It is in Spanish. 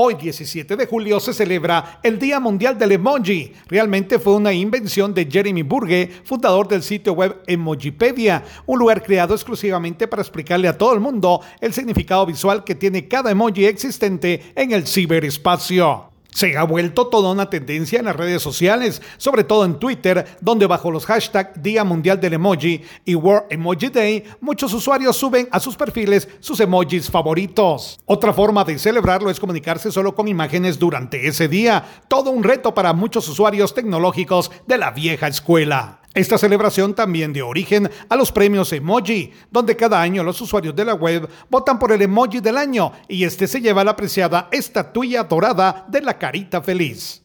Hoy, 17 de julio, se celebra el Día Mundial del Emoji. Realmente fue una invención de Jeremy Burge, fundador del sitio web Emojipedia, un lugar creado exclusivamente para explicarle a todo el mundo el significado visual que tiene cada emoji existente en el ciberespacio. Se ha vuelto toda una tendencia en las redes sociales, sobre todo en Twitter, donde bajo los hashtags Día Mundial del Emoji y World Emoji Day, muchos usuarios suben a sus perfiles sus emojis favoritos. Otra forma de celebrarlo es comunicarse solo con imágenes durante ese día, todo un reto para muchos usuarios tecnológicos de la vieja escuela. Esta celebración también dio origen a los premios Emoji, donde cada año los usuarios de la web votan por el emoji del año y este se lleva la apreciada estatuilla dorada de la carita feliz.